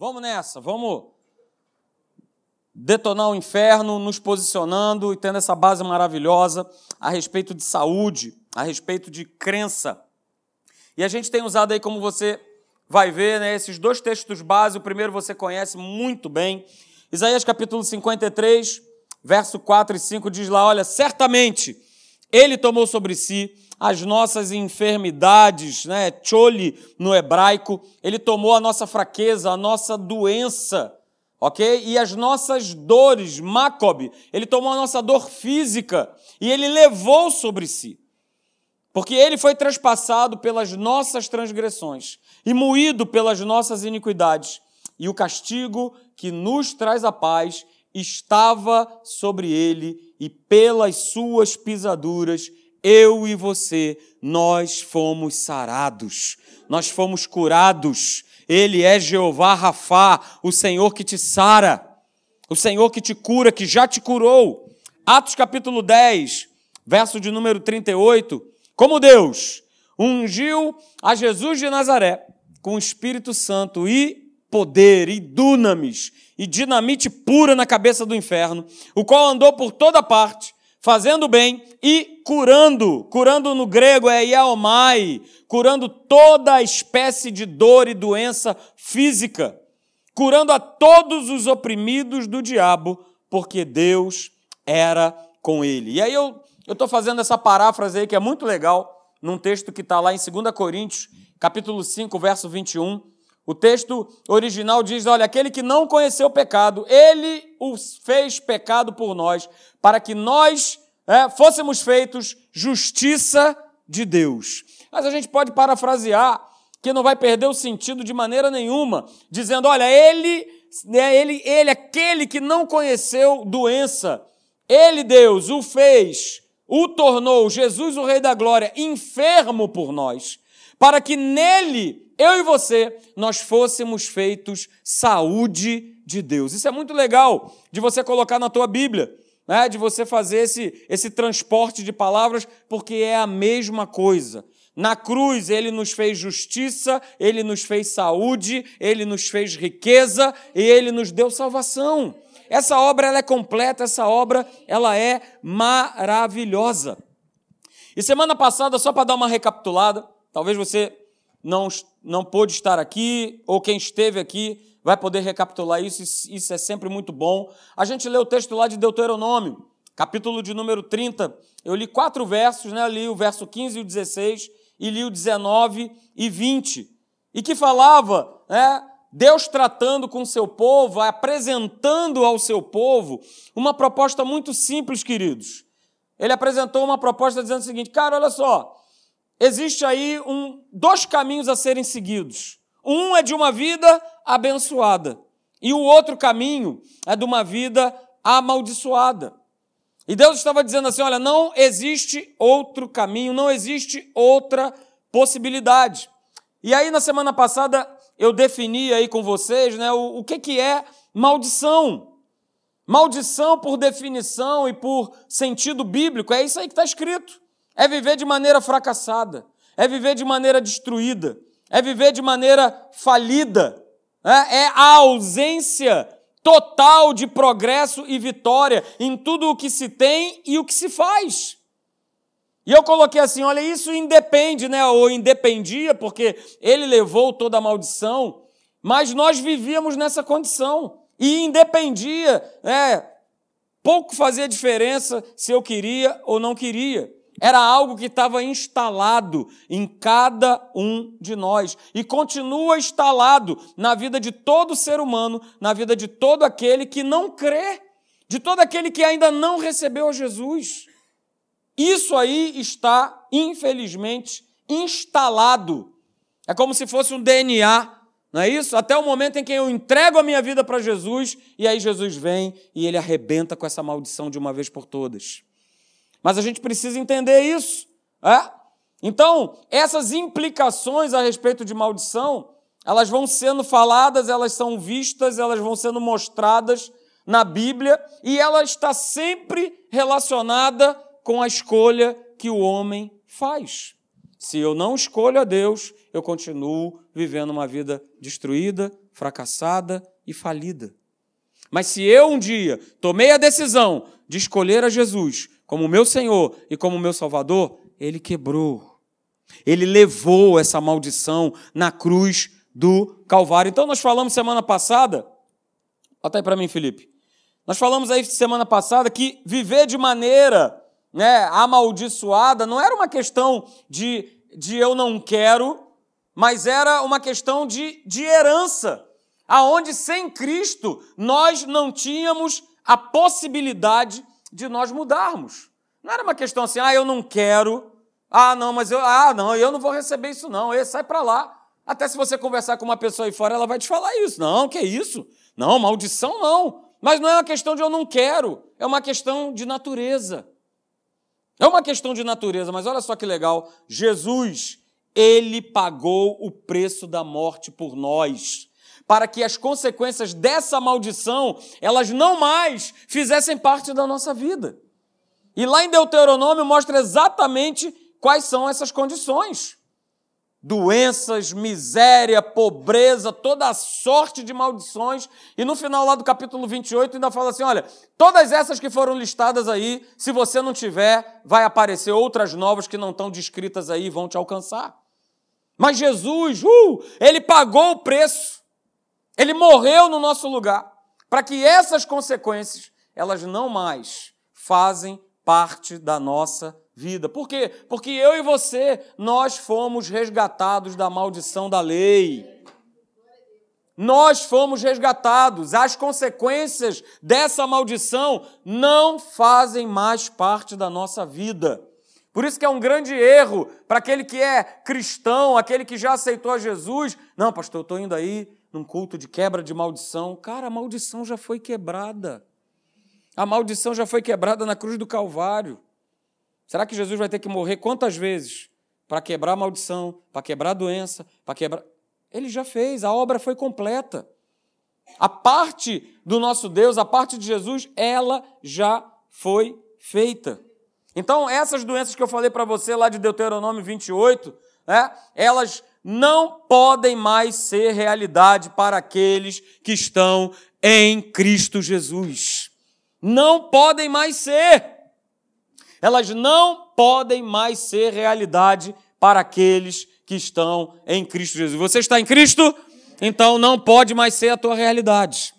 Vamos nessa, vamos detonar o inferno, nos posicionando e tendo essa base maravilhosa a respeito de saúde, a respeito de crença. E a gente tem usado aí, como você vai ver, né, esses dois textos básicos. O primeiro você conhece muito bem. Isaías capítulo 53, verso 4 e 5 diz lá: Olha, certamente ele tomou sobre si as nossas enfermidades, né? Chole no hebraico, ele tomou a nossa fraqueza, a nossa doença ok? E as nossas dores, Macob, ele tomou a nossa dor física e ele levou sobre si. Porque ele foi traspassado pelas nossas transgressões e moído pelas nossas iniquidades. E o castigo que nos traz a paz estava sobre ele, e pelas suas pisaduras, eu e você, nós fomos sarados, nós fomos curados. Ele é Jeová Rafá, o Senhor que te sara, o Senhor que te cura, que já te curou. Atos capítulo 10, verso de número 38. Como Deus ungiu a Jesus de Nazaré com o Espírito Santo e poder e dunamis e dinamite pura na cabeça do inferno, o qual andou por toda parte, fazendo bem e curando. Curando no grego é iaomai, curando toda espécie de dor e doença física, curando a todos os oprimidos do diabo, porque Deus era com ele. E aí eu estou fazendo essa paráfrase aí que é muito legal, num texto que está lá em 2 Coríntios, capítulo 5, verso 21. O texto original diz: Olha, aquele que não conheceu o pecado, ele os fez pecado por nós, para que nós é, fôssemos feitos justiça de Deus. Mas a gente pode parafrasear que não vai perder o sentido de maneira nenhuma, dizendo: olha, ele, é ele, ele, aquele que não conheceu doença, ele, Deus, o fez, o tornou, Jesus, o Rei da Glória, enfermo por nós, para que nele, eu e você, nós fôssemos feitos saúde de Deus. Isso é muito legal de você colocar na tua Bíblia né, de você fazer esse, esse transporte de palavras, porque é a mesma coisa. Na cruz, ele nos fez justiça, ele nos fez saúde, ele nos fez riqueza e ele nos deu salvação. Essa obra ela é completa, essa obra ela é maravilhosa. E semana passada, só para dar uma recapitulada, talvez você não, não pôde estar aqui, ou quem esteve aqui, vai poder recapitular isso, isso é sempre muito bom. A gente lê o texto lá de Deuteronômio, capítulo de número 30. Eu li quatro versos, né? Eu li o verso 15 e o 16, e li o 19 e 20, e que falava, né? Deus tratando com seu povo, apresentando ao seu povo uma proposta muito simples, queridos. Ele apresentou uma proposta dizendo o seguinte: cara, olha só, existe aí um, dois caminhos a serem seguidos. Um é de uma vida abençoada e o outro caminho é de uma vida amaldiçoada. E Deus estava dizendo assim: olha, não existe outro caminho, não existe outra possibilidade. E aí, na semana passada, eu defini aí com vocês né, o, o que, que é maldição. Maldição, por definição e por sentido bíblico, é isso aí que está escrito. É viver de maneira fracassada, é viver de maneira destruída, é viver de maneira falida, né? é a ausência total de progresso e vitória em tudo o que se tem e o que se faz. E eu coloquei assim: olha, isso independe, né? Ou independia, porque ele levou toda a maldição, mas nós vivíamos nessa condição. E independia, né? Pouco fazia diferença se eu queria ou não queria. Era algo que estava instalado em cada um de nós e continua instalado na vida de todo ser humano, na vida de todo aquele que não crê, de todo aquele que ainda não recebeu Jesus. Isso aí está, infelizmente, instalado. É como se fosse um DNA, não é isso? Até o momento em que eu entrego a minha vida para Jesus e aí Jesus vem e ele arrebenta com essa maldição de uma vez por todas. Mas a gente precisa entender isso. É? Então, essas implicações a respeito de maldição, elas vão sendo faladas, elas são vistas, elas vão sendo mostradas na Bíblia e ela está sempre relacionada com a escolha que o homem faz. Se eu não escolho a Deus, eu continuo vivendo uma vida destruída, fracassada e falida. Mas se eu um dia tomei a decisão de escolher a Jesus como meu Senhor e como meu Salvador, ele quebrou. Ele levou essa maldição na cruz do Calvário. Então nós falamos semana passada, bota aí para mim, Felipe. Nós falamos aí semana passada que viver de maneira né, amaldiçoada não era uma questão de, de eu não quero, mas era uma questão de, de herança, aonde sem Cristo nós não tínhamos a possibilidade de nós mudarmos. Não era uma questão assim, ah, eu não quero, ah, não, mas eu, ah, não, eu não vou receber isso não, e sai para lá. Até se você conversar com uma pessoa aí fora, ela vai te falar isso. Não, que isso? Não, maldição não. Mas não é uma questão de eu não quero, é uma questão de natureza. É uma questão de natureza, mas olha só que legal. Jesus, ele pagou o preço da morte por nós, para que as consequências dessa maldição, elas não mais fizessem parte da nossa vida. E lá em Deuteronômio mostra exatamente quais são essas condições doenças, miséria, pobreza, toda sorte de maldições. E no final lá do capítulo 28 ainda fala assim: olha, todas essas que foram listadas aí, se você não tiver, vai aparecer outras novas que não estão descritas aí e vão te alcançar. Mas Jesus, uh, ele pagou o preço. Ele morreu no nosso lugar para que essas consequências elas não mais fazem parte da nossa vida. Por quê? Porque eu e você, nós fomos resgatados da maldição da lei. Nós fomos resgatados. As consequências dessa maldição não fazem mais parte da nossa vida. Por isso que é um grande erro para aquele que é cristão, aquele que já aceitou a Jesus. Não, pastor, eu estou indo aí num culto de quebra de maldição. Cara, a maldição já foi quebrada. A maldição já foi quebrada na cruz do Calvário. Será que Jesus vai ter que morrer quantas vezes para quebrar a maldição, para quebrar a doença, para quebrar. Ele já fez, a obra foi completa. A parte do nosso Deus, a parte de Jesus, ela já foi feita. Então, essas doenças que eu falei para você lá de Deuteronômio 28, né, elas não podem mais ser realidade para aqueles que estão em Cristo Jesus. Não podem mais ser elas não podem mais ser realidade para aqueles que estão em Cristo Jesus. Você está em Cristo? Então não pode mais ser a tua realidade.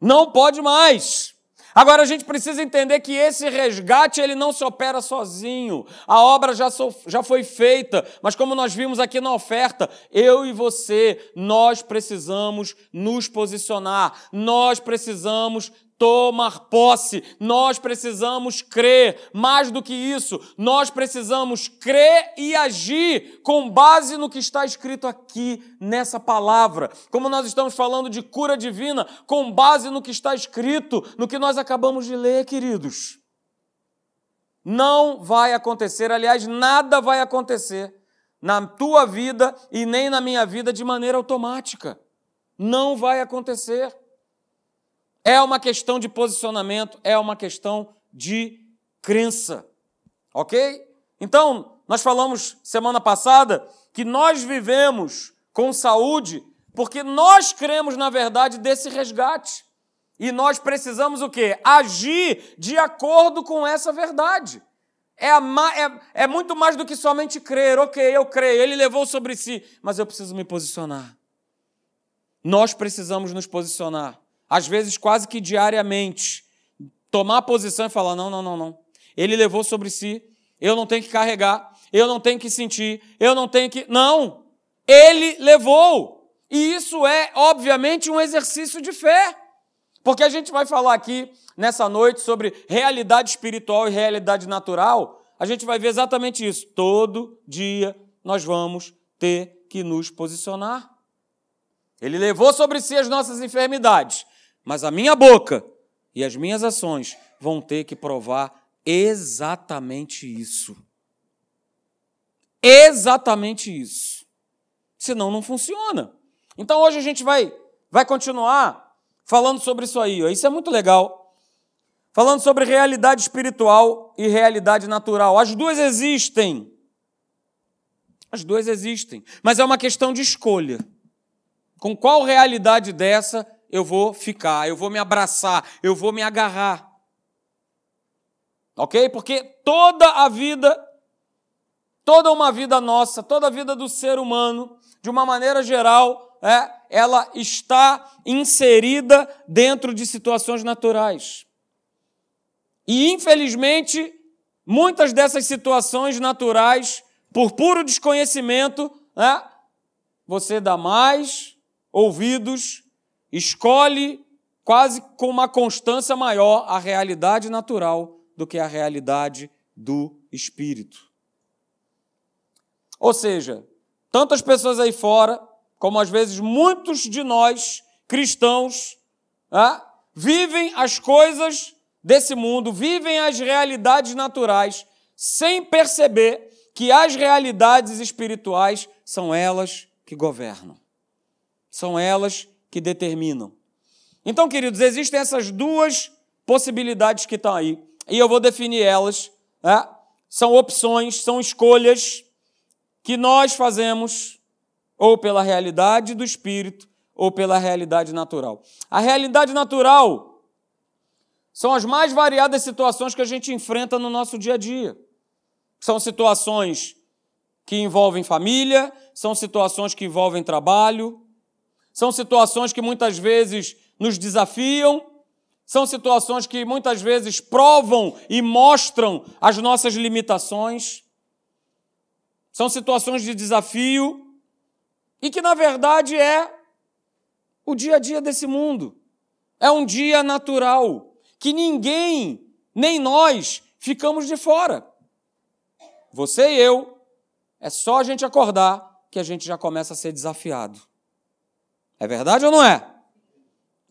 Não pode mais. Agora a gente precisa entender que esse resgate ele não se opera sozinho. A obra já, so, já foi feita, mas como nós vimos aqui na oferta, eu e você, nós precisamos nos posicionar, nós precisamos tomar posse. Nós precisamos crer. Mais do que isso, nós precisamos crer e agir com base no que está escrito aqui nessa palavra. Como nós estamos falando de cura divina, com base no que está escrito, no que nós acabamos de ler, queridos. Não vai acontecer, aliás, nada vai acontecer na tua vida e nem na minha vida de maneira automática. Não vai acontecer. É uma questão de posicionamento, é uma questão de crença. Ok? Então, nós falamos semana passada que nós vivemos com saúde porque nós cremos, na verdade, desse resgate. E nós precisamos o quê? Agir de acordo com essa verdade. É, é, é, muito mais do que somente crer. Ok, eu creio, ele levou sobre si, mas eu preciso me posicionar. Nós precisamos nos posicionar às vezes quase que diariamente, tomar posição e falar: não, não, não, não. Ele levou sobre si, eu não tenho que carregar, eu não tenho que sentir, eu não tenho que. Não! Ele levou! E isso é, obviamente, um exercício de fé. Porque a gente vai falar aqui nessa noite sobre realidade espiritual e realidade natural. A gente vai ver exatamente isso. Todo dia nós vamos ter que nos posicionar. Ele levou sobre si as nossas enfermidades. Mas a minha boca e as minhas ações vão ter que provar exatamente isso. Exatamente isso. Senão não funciona. Então hoje a gente vai, vai continuar falando sobre isso aí. Isso é muito legal. Falando sobre realidade espiritual e realidade natural. As duas existem. As duas existem. Mas é uma questão de escolha. Com qual realidade dessa eu vou ficar, eu vou me abraçar, eu vou me agarrar? Ok? Porque toda a vida, toda uma vida nossa, toda a vida do ser humano, de uma maneira geral, é, ela está inserida dentro de situações naturais. E, infelizmente, muitas dessas situações naturais, por puro desconhecimento, né, você dá mais ouvidos, escolhe quase com uma constância maior a realidade natural do que a realidade do espírito. Ou seja, tantas pessoas aí fora, como às vezes muitos de nós, cristãos, né, vivem as coisas desse mundo, vivem as realidades naturais, sem perceber que as realidades espirituais são elas que governam. São elas que determinam. Então, queridos, existem essas duas possibilidades que estão aí. E eu vou definir elas. Né? São opções, são escolhas que nós fazemos ou pela realidade do espírito ou pela realidade natural. A realidade natural são as mais variadas situações que a gente enfrenta no nosso dia a dia. São situações que envolvem família, são situações que envolvem trabalho, são situações que muitas vezes nos desafiam, são situações que muitas vezes provam e mostram as nossas limitações. São situações de desafio e que, na verdade, é o dia a dia desse mundo. É um dia natural que ninguém, nem nós, ficamos de fora. Você e eu é só a gente acordar que a gente já começa a ser desafiado. É verdade ou não é?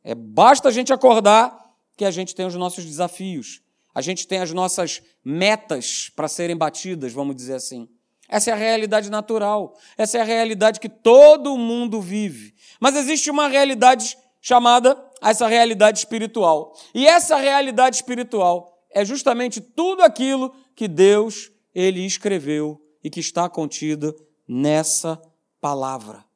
É basta a gente acordar que a gente tem os nossos desafios. A gente tem as nossas metas para serem batidas, vamos dizer assim. Essa é a realidade natural. Essa é a realidade que todo mundo vive. Mas existe uma realidade chamada essa realidade espiritual. E essa realidade espiritual é justamente tudo aquilo que Deus ele escreveu e que está contida nessa palavra.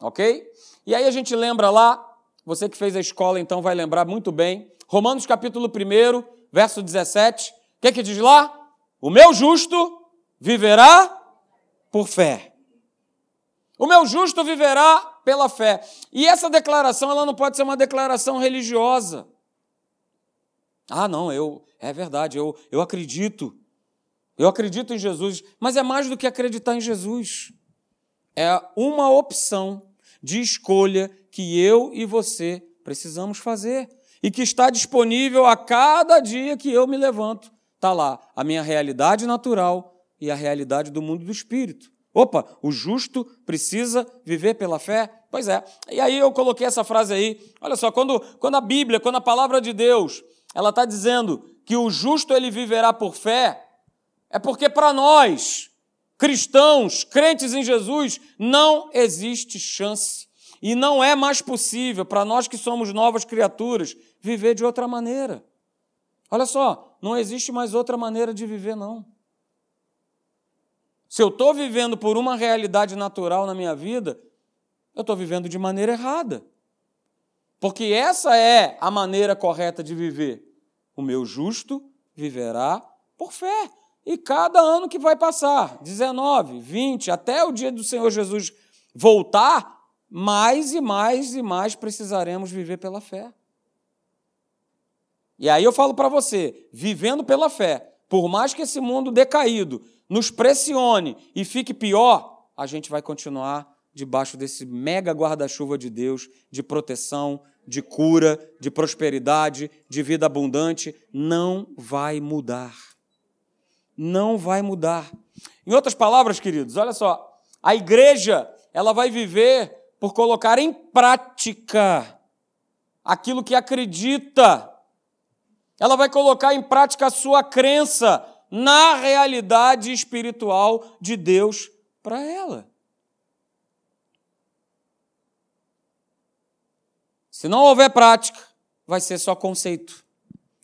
Ok? E aí a gente lembra lá, você que fez a escola então vai lembrar muito bem, Romanos capítulo 1, verso 17. O que, que diz lá? O meu justo viverá por fé. O meu justo viverá pela fé. E essa declaração, ela não pode ser uma declaração religiosa. Ah, não, eu, é verdade, eu, eu acredito eu acredito em Jesus, mas é mais do que acreditar em Jesus. É uma opção de escolha que eu e você precisamos fazer e que está disponível a cada dia que eu me levanto. Está lá a minha realidade natural e a realidade do mundo do espírito. Opa, o justo precisa viver pela fé? Pois é. E aí eu coloquei essa frase aí. Olha só, quando, quando a Bíblia, quando a palavra de Deus, ela está dizendo que o justo ele viverá por fé, é porque para nós, cristãos, crentes em Jesus, não existe chance. E não é mais possível para nós que somos novas criaturas viver de outra maneira. Olha só, não existe mais outra maneira de viver, não. Se eu estou vivendo por uma realidade natural na minha vida, eu estou vivendo de maneira errada. Porque essa é a maneira correta de viver. O meu justo viverá por fé. E cada ano que vai passar, 19, 20, até o dia do Senhor Jesus voltar, mais e mais e mais precisaremos viver pela fé. E aí eu falo para você, vivendo pela fé, por mais que esse mundo decaído nos pressione e fique pior, a gente vai continuar debaixo desse mega guarda-chuva de Deus, de proteção, de cura, de prosperidade, de vida abundante, não vai mudar não vai mudar. Em outras palavras, queridos, olha só, a igreja, ela vai viver por colocar em prática aquilo que acredita. Ela vai colocar em prática a sua crença na realidade espiritual de Deus para ela. Se não houver prática, vai ser só conceito,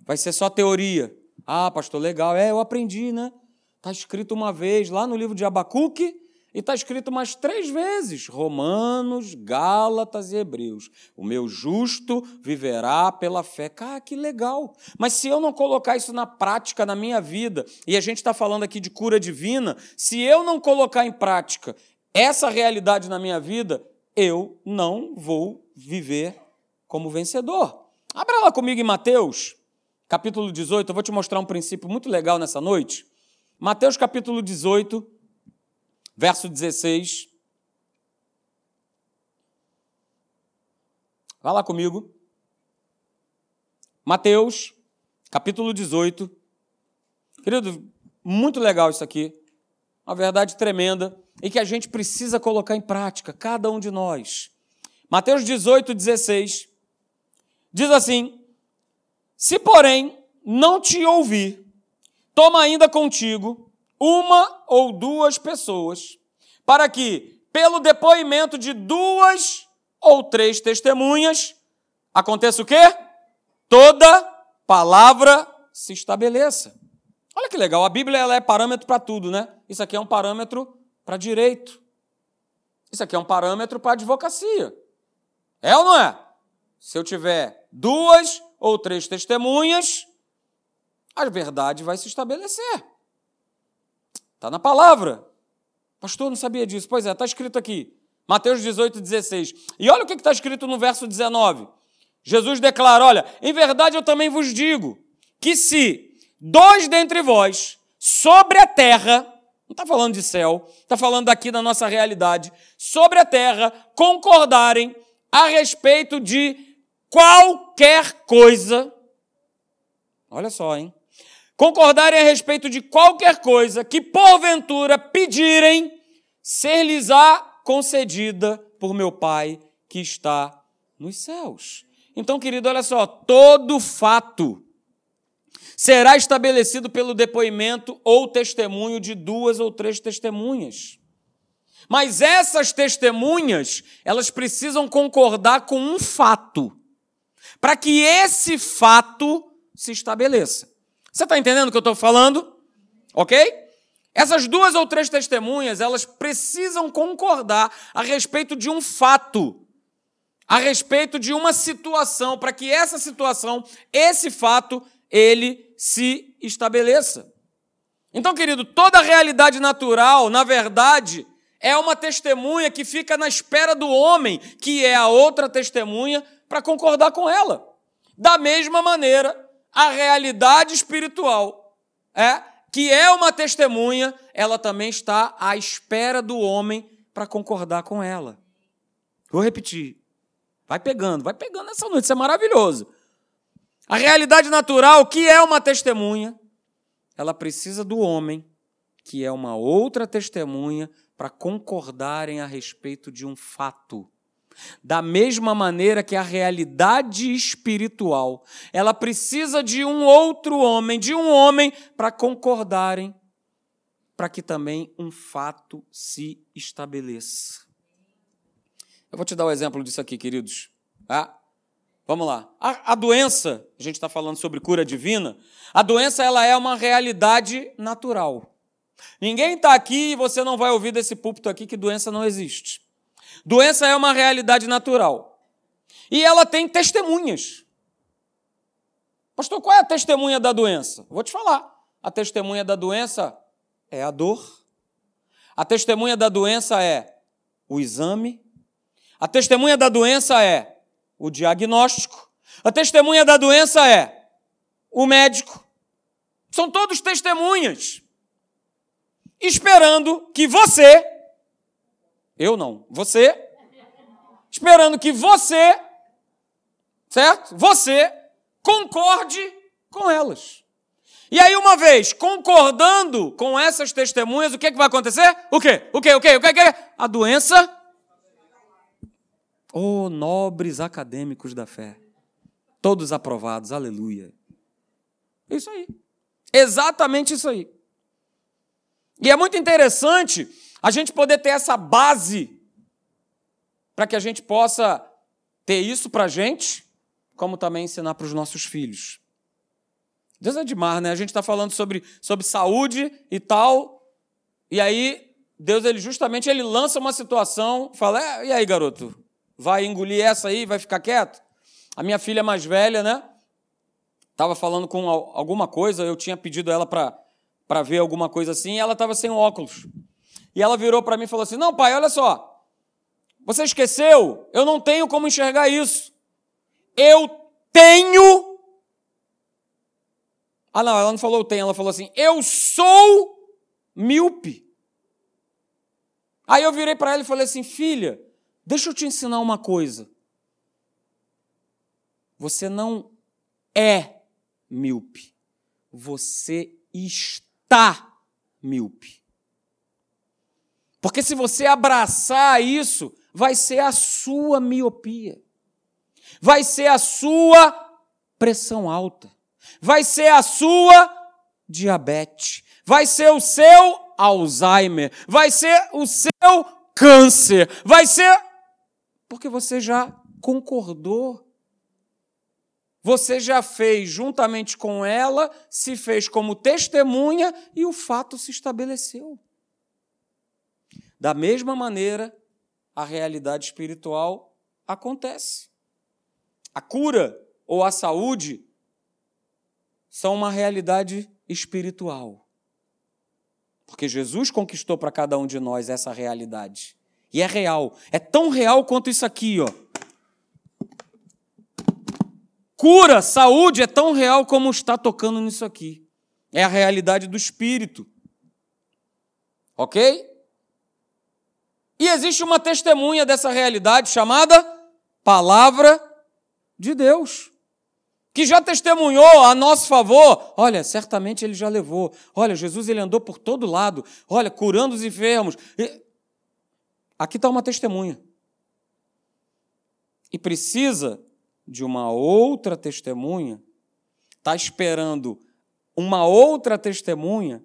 vai ser só teoria, ah, pastor, legal. É, eu aprendi, né? Está escrito uma vez lá no livro de Abacuque, E está escrito mais três vezes: Romanos, Gálatas e Hebreus. O meu justo viverá pela fé. Cara, que legal. Mas se eu não colocar isso na prática na minha vida, e a gente está falando aqui de cura divina, se eu não colocar em prática essa realidade na minha vida, eu não vou viver como vencedor. Abra lá comigo em Mateus, capítulo 18. Eu vou te mostrar um princípio muito legal nessa noite. Mateus, capítulo 18 verso 16. Vá lá comigo. Mateus, capítulo 18. Querido, muito legal isso aqui. Uma verdade tremenda e que a gente precisa colocar em prática, cada um de nós. Mateus 18, 16. Diz assim: Se, porém, não te ouvir, toma ainda contigo uma ou duas pessoas, para que, pelo depoimento de duas ou três testemunhas, aconteça o quê? Toda palavra se estabeleça. Olha que legal, a Bíblia ela é parâmetro para tudo, né? Isso aqui é um parâmetro para direito. Isso aqui é um parâmetro para advocacia. É ou não é? Se eu tiver duas ou três testemunhas, a verdade vai se estabelecer. Está na palavra. Pastor, não sabia disso. Pois é, está escrito aqui. Mateus 18, 16. E olha o que está escrito no verso 19. Jesus declara: Olha, em verdade eu também vos digo que se dois dentre vós sobre a terra, não está falando de céu, está falando aqui da nossa realidade, sobre a terra, concordarem a respeito de qualquer coisa, olha só, hein? concordarem a respeito de qualquer coisa que porventura pedirem, ser-lhes-á concedida por meu Pai que está nos céus. Então, querido, olha só, todo fato será estabelecido pelo depoimento ou testemunho de duas ou três testemunhas. Mas essas testemunhas, elas precisam concordar com um fato, para que esse fato se estabeleça. Você está entendendo o que eu estou falando? Ok? Essas duas ou três testemunhas, elas precisam concordar a respeito de um fato, a respeito de uma situação, para que essa situação, esse fato, ele se estabeleça. Então, querido, toda realidade natural, na verdade, é uma testemunha que fica na espera do homem, que é a outra testemunha, para concordar com ela. Da mesma maneira, a realidade espiritual, é que é uma testemunha, ela também está à espera do homem para concordar com ela. Vou repetir. Vai pegando, vai pegando essa noite, isso é maravilhoso. A realidade natural, que é uma testemunha, ela precisa do homem, que é uma outra testemunha, para concordarem a respeito de um fato. Da mesma maneira que a realidade espiritual, ela precisa de um outro homem, de um homem, para concordarem, para que também um fato se estabeleça. Eu vou te dar o um exemplo disso aqui, queridos. Ah, vamos lá. A, a doença, a gente está falando sobre cura divina, a doença ela é uma realidade natural. Ninguém está aqui e você não vai ouvir desse púlpito aqui que doença não existe. Doença é uma realidade natural. E ela tem testemunhas. Pastor, qual é a testemunha da doença? Vou te falar. A testemunha da doença é a dor. A testemunha da doença é o exame. A testemunha da doença é o diagnóstico. A testemunha da doença é o médico. São todos testemunhas. Esperando que você eu não. Você, esperando que você, certo? Você concorde com elas. E aí, uma vez concordando com essas testemunhas, o que, é que vai acontecer? O quê? O quê? O quê? O quê? O quê? A doença. Oh, nobres acadêmicos da fé. Todos aprovados, aleluia. Isso aí. Exatamente isso aí. E é muito interessante a gente poder ter essa base para que a gente possa ter isso para a gente, como também ensinar para os nossos filhos. Deus é demais, né? A gente está falando sobre, sobre saúde e tal, e aí Deus ele justamente ele lança uma situação, fala: é, "E aí, garoto? Vai engolir essa aí, vai ficar quieto?" A minha filha mais velha, né? Tava falando com alguma coisa, eu tinha pedido ela para ver alguma coisa assim, e ela estava sem óculos. E ela virou para mim e falou assim: "Não, pai, olha só. Você esqueceu? Eu não tenho como enxergar isso. Eu tenho Ah, não, ela não falou tenho, ela falou assim: "Eu sou míope". Aí eu virei para ela e falei assim: "Filha, deixa eu te ensinar uma coisa. Você não é míope. Você está míope. Porque se você abraçar isso, vai ser a sua miopia. Vai ser a sua pressão alta. Vai ser a sua diabetes. Vai ser o seu Alzheimer, vai ser o seu câncer, vai ser. Porque você já concordou. Você já fez juntamente com ela, se fez como testemunha e o fato se estabeleceu. Da mesma maneira, a realidade espiritual acontece. A cura ou a saúde são uma realidade espiritual. Porque Jesus conquistou para cada um de nós essa realidade. E é real. É tão real quanto isso aqui, ó. Cura, saúde é tão real como está tocando nisso aqui. É a realidade do espírito. OK? E existe uma testemunha dessa realidade chamada palavra de Deus que já testemunhou a nosso favor. Olha, certamente ele já levou. Olha, Jesus ele andou por todo lado. Olha, curando os enfermos. Aqui está uma testemunha. E precisa de uma outra testemunha. Está esperando uma outra testemunha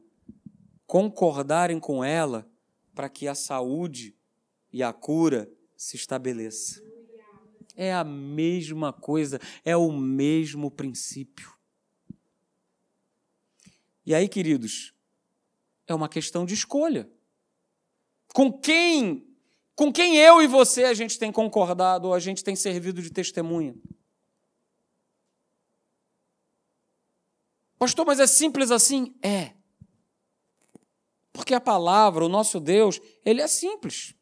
concordarem com ela para que a saúde e a cura se estabeleça. É a mesma coisa, é o mesmo princípio. E aí, queridos, é uma questão de escolha. Com quem, com quem eu e você a gente tem concordado ou a gente tem servido de testemunha? Pastor, mas é simples assim? É. Porque a palavra, o nosso Deus, ele é simples.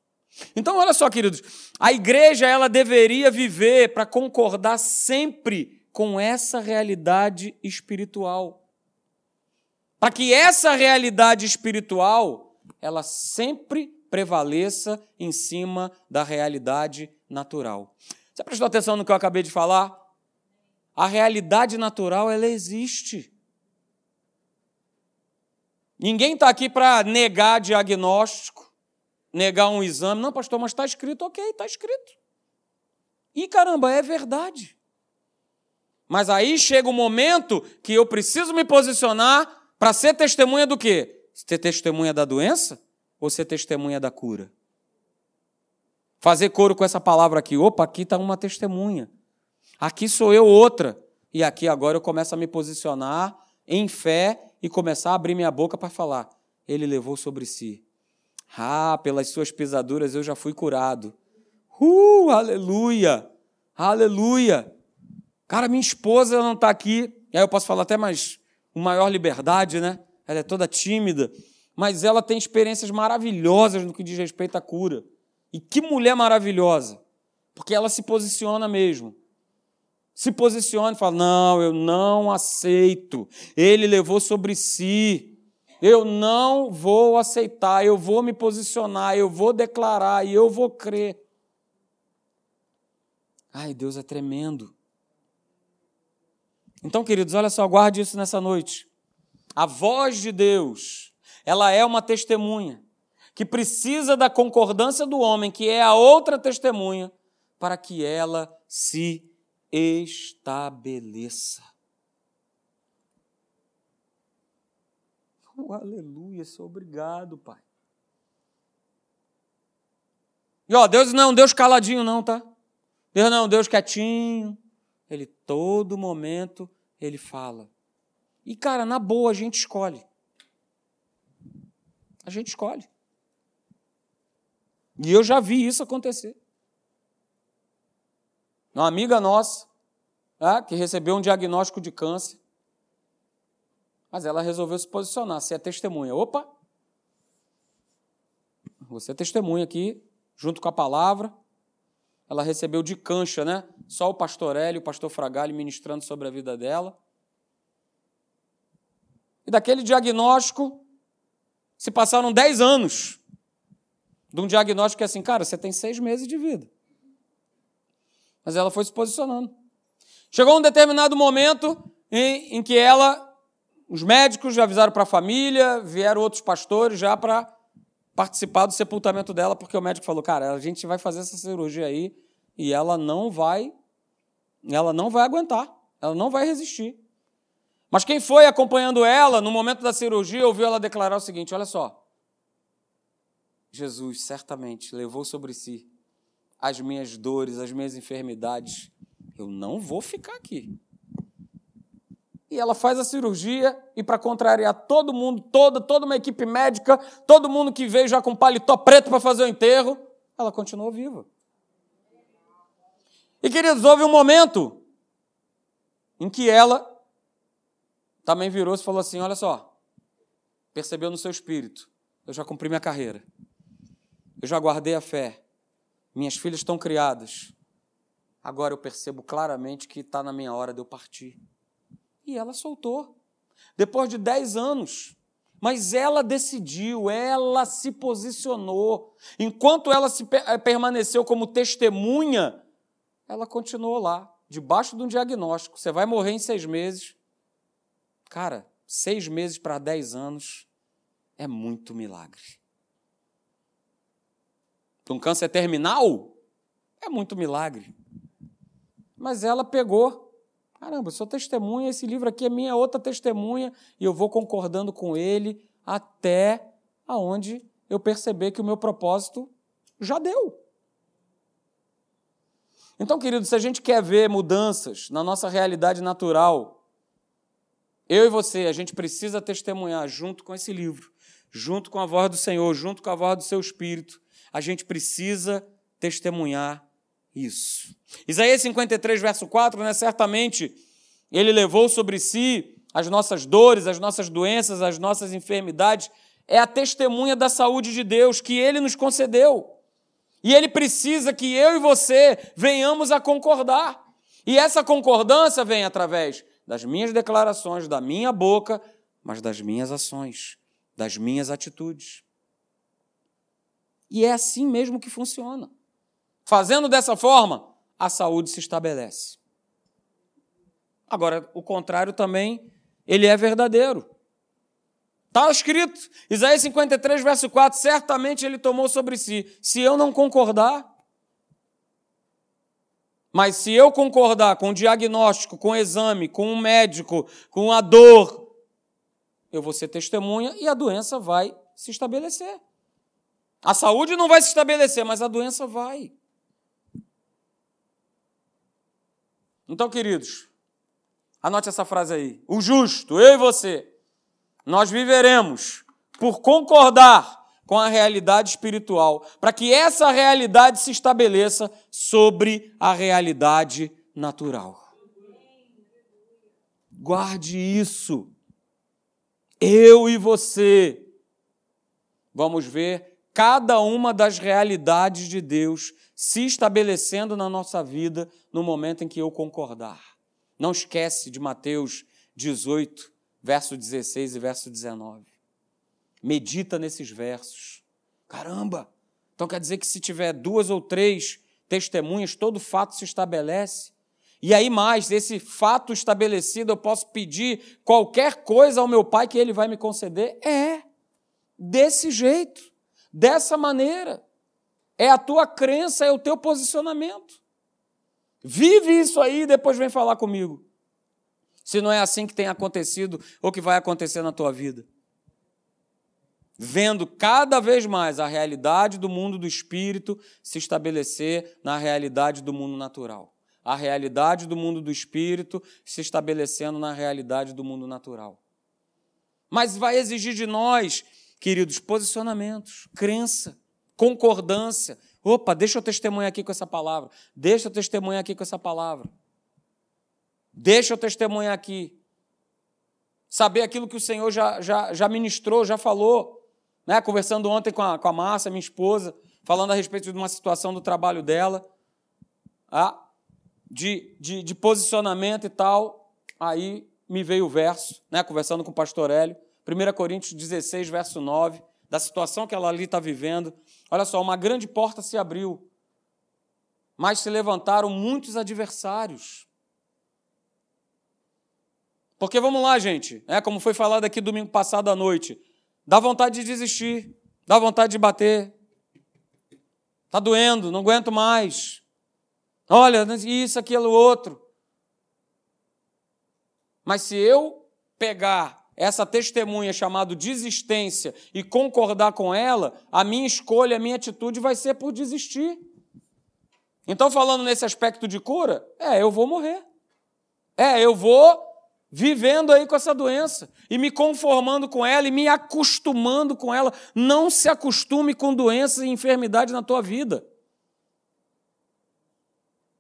Então, olha só, queridos, a igreja ela deveria viver para concordar sempre com essa realidade espiritual. Para que essa realidade espiritual ela sempre prevaleça em cima da realidade natural. Você prestou atenção no que eu acabei de falar? A realidade natural ela existe. Ninguém está aqui para negar diagnóstico negar um exame. Não, pastor, mas está escrito, ok, está escrito. E caramba, é verdade. Mas aí chega o momento que eu preciso me posicionar para ser testemunha do quê? Ser testemunha da doença ou ser testemunha da cura? Fazer coro com essa palavra aqui. Opa, aqui está uma testemunha. Aqui sou eu outra. E aqui agora eu começo a me posicionar em fé e começar a abrir minha boca para falar. Ele levou sobre si ah, pelas suas pisaduras eu já fui curado. Uh, aleluia! Aleluia! Cara, minha esposa não está aqui. E aí eu posso falar até mais, com maior liberdade, né? Ela é toda tímida. Mas ela tem experiências maravilhosas no que diz respeito à cura. E que mulher maravilhosa! Porque ela se posiciona mesmo. Se posiciona e fala: Não, eu não aceito. Ele levou sobre si eu não vou aceitar, eu vou me posicionar, eu vou declarar e eu vou crer. Ai, Deus é tremendo. Então, queridos, olha só, guarde isso nessa noite. A voz de Deus, ela é uma testemunha que precisa da concordância do homem, que é a outra testemunha, para que ela se estabeleça. Oh, aleluia, sou obrigado, Pai. E ó, Deus não é Deus caladinho, não, tá? Deus não é Deus quietinho. Ele, todo momento, ele fala. E, cara, na boa, a gente escolhe. A gente escolhe. E eu já vi isso acontecer. Uma amiga nossa, tá, que recebeu um diagnóstico de câncer, mas ela resolveu se posicionar, ser testemunha. Opa! Você é testemunha aqui, junto com a palavra. Ela recebeu de cancha, né? Só o pastor Hélio, o pastor Fragalho ministrando sobre a vida dela. E daquele diagnóstico, se passaram 10 anos de um diagnóstico que é assim, cara, você tem seis meses de vida. Mas ela foi se posicionando. Chegou um determinado momento em, em que ela os médicos já avisaram para a família, vieram outros pastores já para participar do sepultamento dela, porque o médico falou: "Cara, a gente vai fazer essa cirurgia aí e ela não vai ela não vai aguentar, ela não vai resistir". Mas quem foi acompanhando ela no momento da cirurgia ouviu ela declarar o seguinte: olha só. Jesus certamente levou sobre si as minhas dores, as minhas enfermidades. Eu não vou ficar aqui e ela faz a cirurgia e para contrariar todo mundo, toda, toda uma equipe médica, todo mundo que veio já com paletó preto para fazer o enterro, ela continuou viva. E queridos, houve um momento em que ela também virou-se e falou assim: Olha só, percebeu no seu espírito, eu já cumpri minha carreira, eu já guardei a fé, minhas filhas estão criadas, agora eu percebo claramente que está na minha hora de eu partir. E ela soltou. Depois de dez anos. Mas ela decidiu, ela se posicionou. Enquanto ela se eh, permaneceu como testemunha, ela continuou lá, debaixo de um diagnóstico. Você vai morrer em seis meses. Cara, seis meses para dez anos é muito milagre. Para um câncer terminal, é muito milagre. Mas ela pegou Caramba, sou testemunha, esse livro aqui é minha outra testemunha, e eu vou concordando com ele até aonde eu perceber que o meu propósito já deu. Então, querido, se a gente quer ver mudanças na nossa realidade natural, eu e você, a gente precisa testemunhar junto com esse livro, junto com a voz do Senhor, junto com a voz do seu Espírito, a gente precisa testemunhar isso. Isaías 53, verso 4, né? Certamente ele levou sobre si as nossas dores, as nossas doenças, as nossas enfermidades. É a testemunha da saúde de Deus que ele nos concedeu. E ele precisa que eu e você venhamos a concordar. E essa concordância vem através das minhas declarações, da minha boca, mas das minhas ações, das minhas atitudes. E é assim mesmo que funciona. Fazendo dessa forma, a saúde se estabelece. Agora, o contrário também, ele é verdadeiro. Está escrito, Isaías 53, verso 4, certamente ele tomou sobre si. Se eu não concordar, mas se eu concordar com o diagnóstico, com o exame, com o médico, com a dor, eu vou ser testemunha e a doença vai se estabelecer. A saúde não vai se estabelecer, mas a doença vai. Então, queridos, anote essa frase aí. O justo, eu e você, nós viveremos por concordar com a realidade espiritual, para que essa realidade se estabeleça sobre a realidade natural. Guarde isso. Eu e você vamos ver cada uma das realidades de Deus se estabelecendo na nossa vida no momento em que eu concordar. Não esquece de Mateus 18, verso 16 e verso 19. Medita nesses versos. Caramba! Então quer dizer que se tiver duas ou três testemunhas, todo fato se estabelece. E aí, mais, esse fato estabelecido, eu posso pedir qualquer coisa ao meu pai que ele vai me conceder? É, desse jeito, dessa maneira. É a tua crença, é o teu posicionamento. Vive isso aí e depois vem falar comigo. Se não é assim que tem acontecido ou que vai acontecer na tua vida. Vendo cada vez mais a realidade do mundo do espírito se estabelecer na realidade do mundo natural. A realidade do mundo do espírito se estabelecendo na realidade do mundo natural. Mas vai exigir de nós, queridos, posicionamentos, crença concordância. Opa, deixa eu testemunhar aqui com essa palavra. Deixa eu testemunhar aqui com essa palavra. Deixa eu testemunhar aqui. Saber aquilo que o Senhor já, já, já ministrou, já falou. Né? Conversando ontem com a, com a Márcia, minha esposa, falando a respeito de uma situação do trabalho dela, ah, de, de, de posicionamento e tal. Aí me veio o verso, né? conversando com o pastor Hélio, 1 Coríntios 16, verso 9, da situação que ela ali está vivendo. Olha só, uma grande porta se abriu, mas se levantaram muitos adversários. Porque vamos lá, gente, é como foi falado aqui domingo passado à noite, dá vontade de desistir, dá vontade de bater. Está doendo, não aguento mais. Olha, isso, aquilo, outro. Mas se eu pegar essa testemunha chamada desistência e concordar com ela, a minha escolha, a minha atitude vai ser por desistir. Então, falando nesse aspecto de cura, é, eu vou morrer. É, eu vou vivendo aí com essa doença e me conformando com ela e me acostumando com ela. Não se acostume com doenças e enfermidades na tua vida.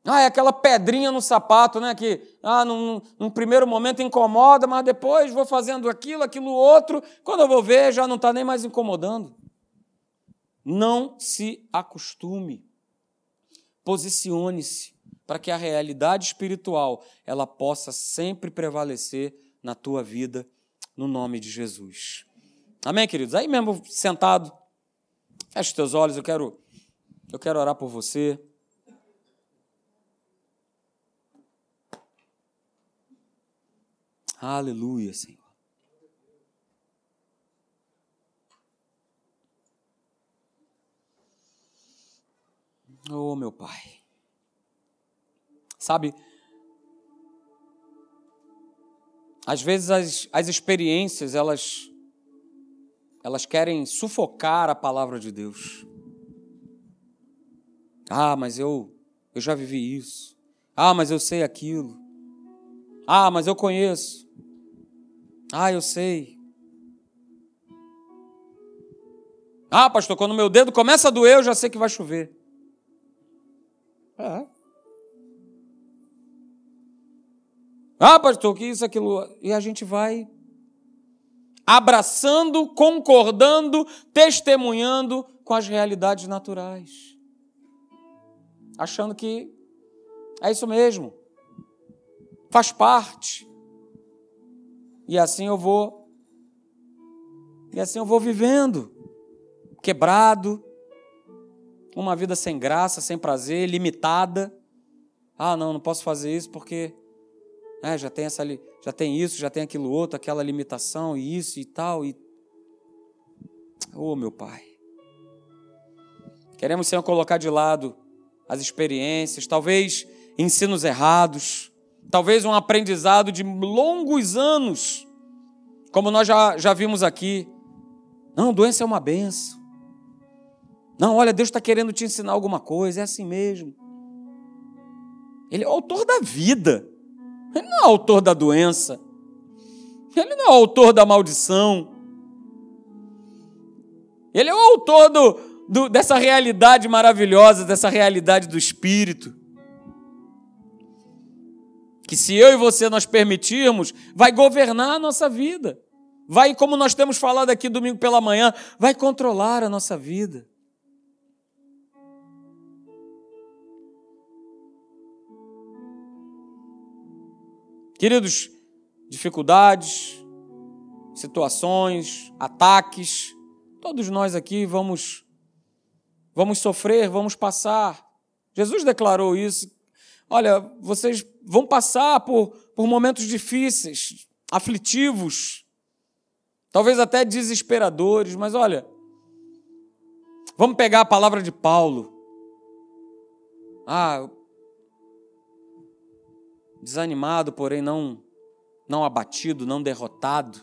Ah, é aquela pedrinha no sapato, né? Que ah, num, num, primeiro momento incomoda, mas depois vou fazendo aquilo, aquilo outro. Quando eu vou ver, já não está nem mais incomodando. Não se acostume. Posicione-se para que a realidade espiritual ela possa sempre prevalecer na tua vida, no nome de Jesus. Amém, queridos? Aí mesmo sentado, feche os teus olhos, eu quero, eu quero orar por você. Aleluia, Senhor. Oh, meu Pai. Sabe, às vezes as, as experiências, elas, elas querem sufocar a palavra de Deus. Ah, mas eu, eu já vivi isso. Ah, mas eu sei aquilo. Ah, mas eu conheço. Ah, eu sei. Ah, pastor, quando meu dedo começa a doer, eu já sei que vai chover. É. Ah, pastor, que isso, aquilo. E a gente vai abraçando, concordando, testemunhando com as realidades naturais. Achando que é isso mesmo. Faz parte. E assim eu vou. E assim eu vou vivendo. Quebrado. Uma vida sem graça, sem prazer, limitada. Ah, não, não posso fazer isso porque é, já tem essa já tem isso, já tem aquilo outro, aquela limitação e isso e tal e Oh, meu Pai. Queremos, Senhor, colocar de lado as experiências, talvez ensinos errados, talvez um aprendizado de longos anos, como nós já, já vimos aqui. Não, doença é uma benção. Não, olha, Deus está querendo te ensinar alguma coisa, é assim mesmo. Ele é o autor da vida, ele não é o autor da doença, ele não é o autor da maldição, ele é o autor do, do, dessa realidade maravilhosa, dessa realidade do Espírito que se eu e você nós permitirmos, vai governar a nossa vida. Vai, como nós temos falado aqui domingo pela manhã, vai controlar a nossa vida. Queridos, dificuldades, situações, ataques, todos nós aqui vamos vamos sofrer, vamos passar. Jesus declarou isso. Olha, vocês vão passar por, por momentos difíceis, aflitivos, talvez até desesperadores, mas olha, vamos pegar a palavra de Paulo. Ah, desanimado, porém não não abatido, não derrotado,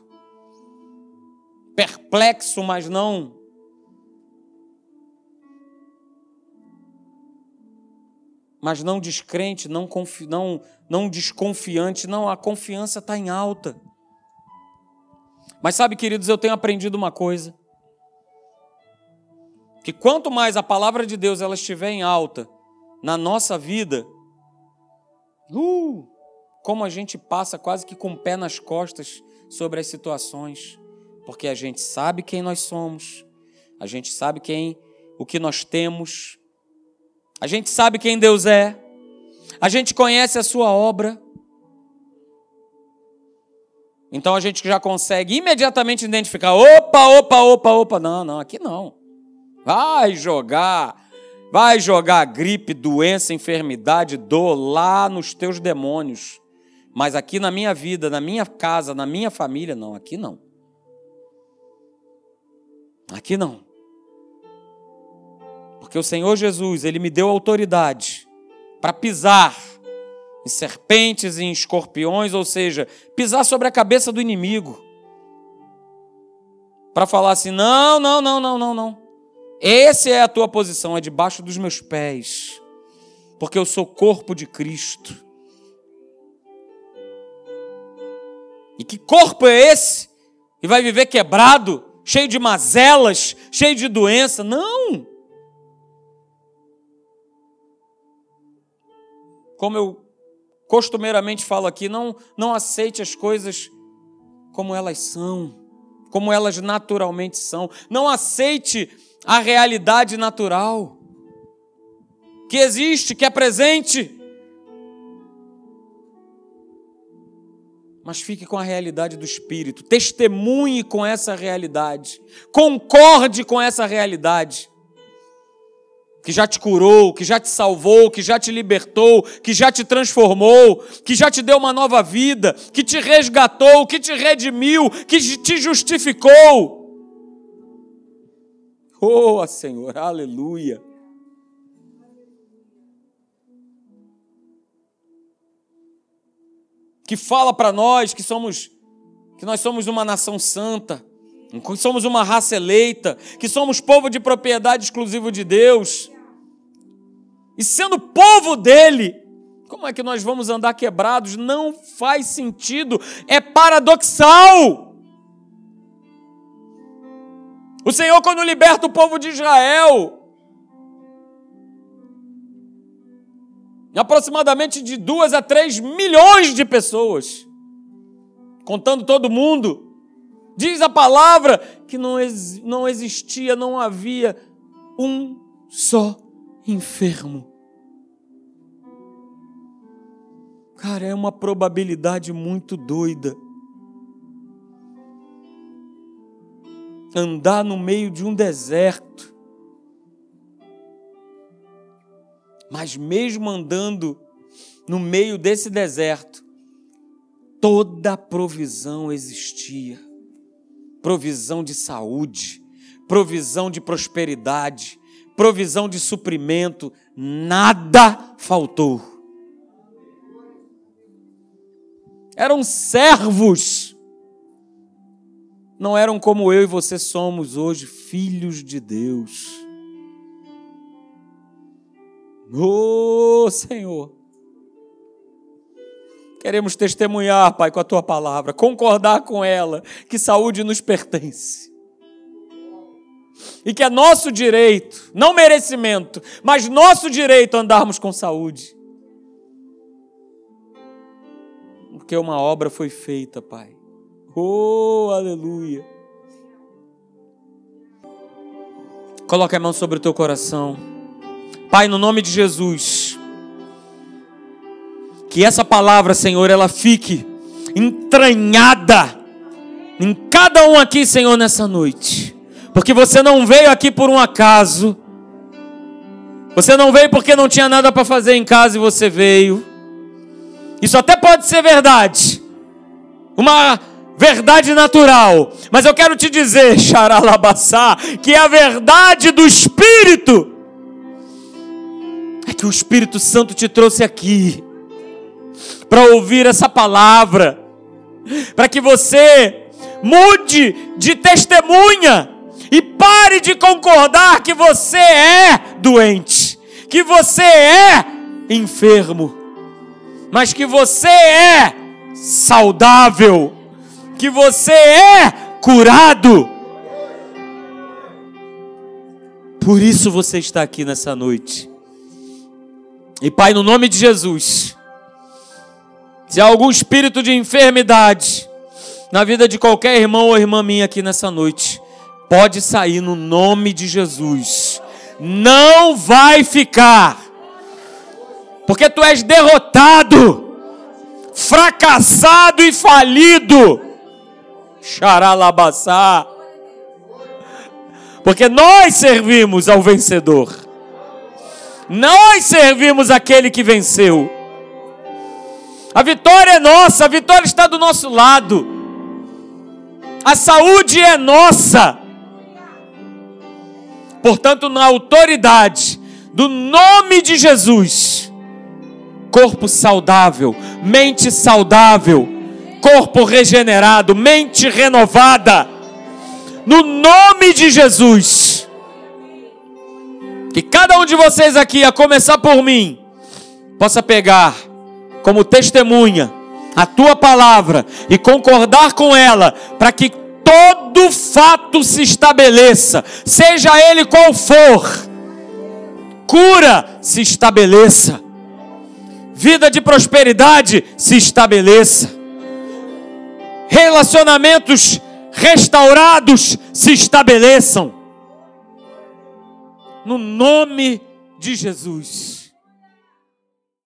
perplexo, mas não mas não descrente, não, confi, não, não desconfiante, não, a confiança está em alta. Mas sabe, queridos, eu tenho aprendido uma coisa. que quanto mais a palavra de Deus ela estiver em alta na nossa vida, uh, como a gente passa quase que com o pé nas costas sobre as situações, porque a gente sabe quem nós somos, a gente sabe quem, o que nós temos, a gente sabe quem Deus é, a gente conhece a sua obra. Então a gente já consegue imediatamente identificar: opa, opa, opa, opa, não, não, aqui não. Vai jogar, vai jogar gripe, doença, enfermidade, dor lá nos teus demônios. Mas aqui na minha vida, na minha casa, na minha família, não, aqui não. Aqui não. Porque o Senhor Jesus, ele me deu autoridade para pisar em serpentes e em escorpiões, ou seja, pisar sobre a cabeça do inimigo. Para falar assim: não, não, não, não, não, não. Essa é a tua posição, é debaixo dos meus pés. Porque eu sou corpo de Cristo. E que corpo é esse? E vai viver quebrado, cheio de mazelas, cheio de doença? Não! Como eu costumeiramente falo aqui, não, não aceite as coisas como elas são, como elas naturalmente são. Não aceite a realidade natural que existe, que é presente. mas fique com a realidade do Espírito, testemunhe com essa realidade, concorde com essa realidade. Que já te curou, que já te salvou, que já te libertou, que já te transformou, que já te deu uma nova vida, que te resgatou, que te redimiu, que te justificou. Oh, Senhor, aleluia. que fala para nós que somos que nós somos uma nação santa, que somos uma raça eleita, que somos povo de propriedade exclusiva de Deus. E sendo povo dele, como é que nós vamos andar quebrados? Não faz sentido, é paradoxal. O Senhor, quando liberta o povo de Israel, aproximadamente de duas a três milhões de pessoas, contando todo mundo. Diz a palavra que não, não existia, não havia um só enfermo. Cara, é uma probabilidade muito doida. Andar no meio de um deserto Mas mesmo andando no meio desse deserto, toda provisão existia. Provisão de saúde, provisão de prosperidade, provisão de suprimento, nada faltou. Eram servos. Não eram como eu e você somos hoje, filhos de Deus. Oh, Senhor. Queremos testemunhar, Pai, com a tua palavra, concordar com ela, que saúde nos pertence. E que é nosso direito, não merecimento, mas nosso direito andarmos com saúde. Porque uma obra foi feita, Pai. Oh, aleluia. Coloque a mão sobre o teu coração. Pai, no nome de Jesus, que essa palavra, Senhor, ela fique entranhada em cada um aqui, Senhor, nessa noite. Porque você não veio aqui por um acaso. Você não veio porque não tinha nada para fazer em casa e você veio. Isso até pode ser verdade. Uma verdade natural. Mas eu quero te dizer, Xaralabassá, que a verdade do Espírito é que o Espírito Santo te trouxe aqui para ouvir essa palavra, para que você mude de testemunha e pare de concordar que você é doente, que você é enfermo, mas que você é saudável, que você é curado. Por isso você está aqui nessa noite. E Pai, no nome de Jesus, se há algum espírito de enfermidade na vida de qualquer irmão ou irmã minha aqui nessa noite, pode sair no nome de Jesus. Não vai ficar, porque tu és derrotado, fracassado e falido. Xaralabaçá. Porque nós servimos ao vencedor. Nós servimos aquele que venceu. A vitória é nossa, a vitória está do nosso lado. A saúde é nossa. Portanto, na autoridade do nome de Jesus, corpo saudável, mente saudável, corpo regenerado, mente renovada, no nome de Jesus que cada um de vocês aqui, a começar por mim, possa pegar como testemunha a tua palavra e concordar com ela, para que todo fato se estabeleça, seja ele qual for, cura se estabeleça, vida de prosperidade se estabeleça, relacionamentos restaurados se estabeleçam. No nome de Jesus.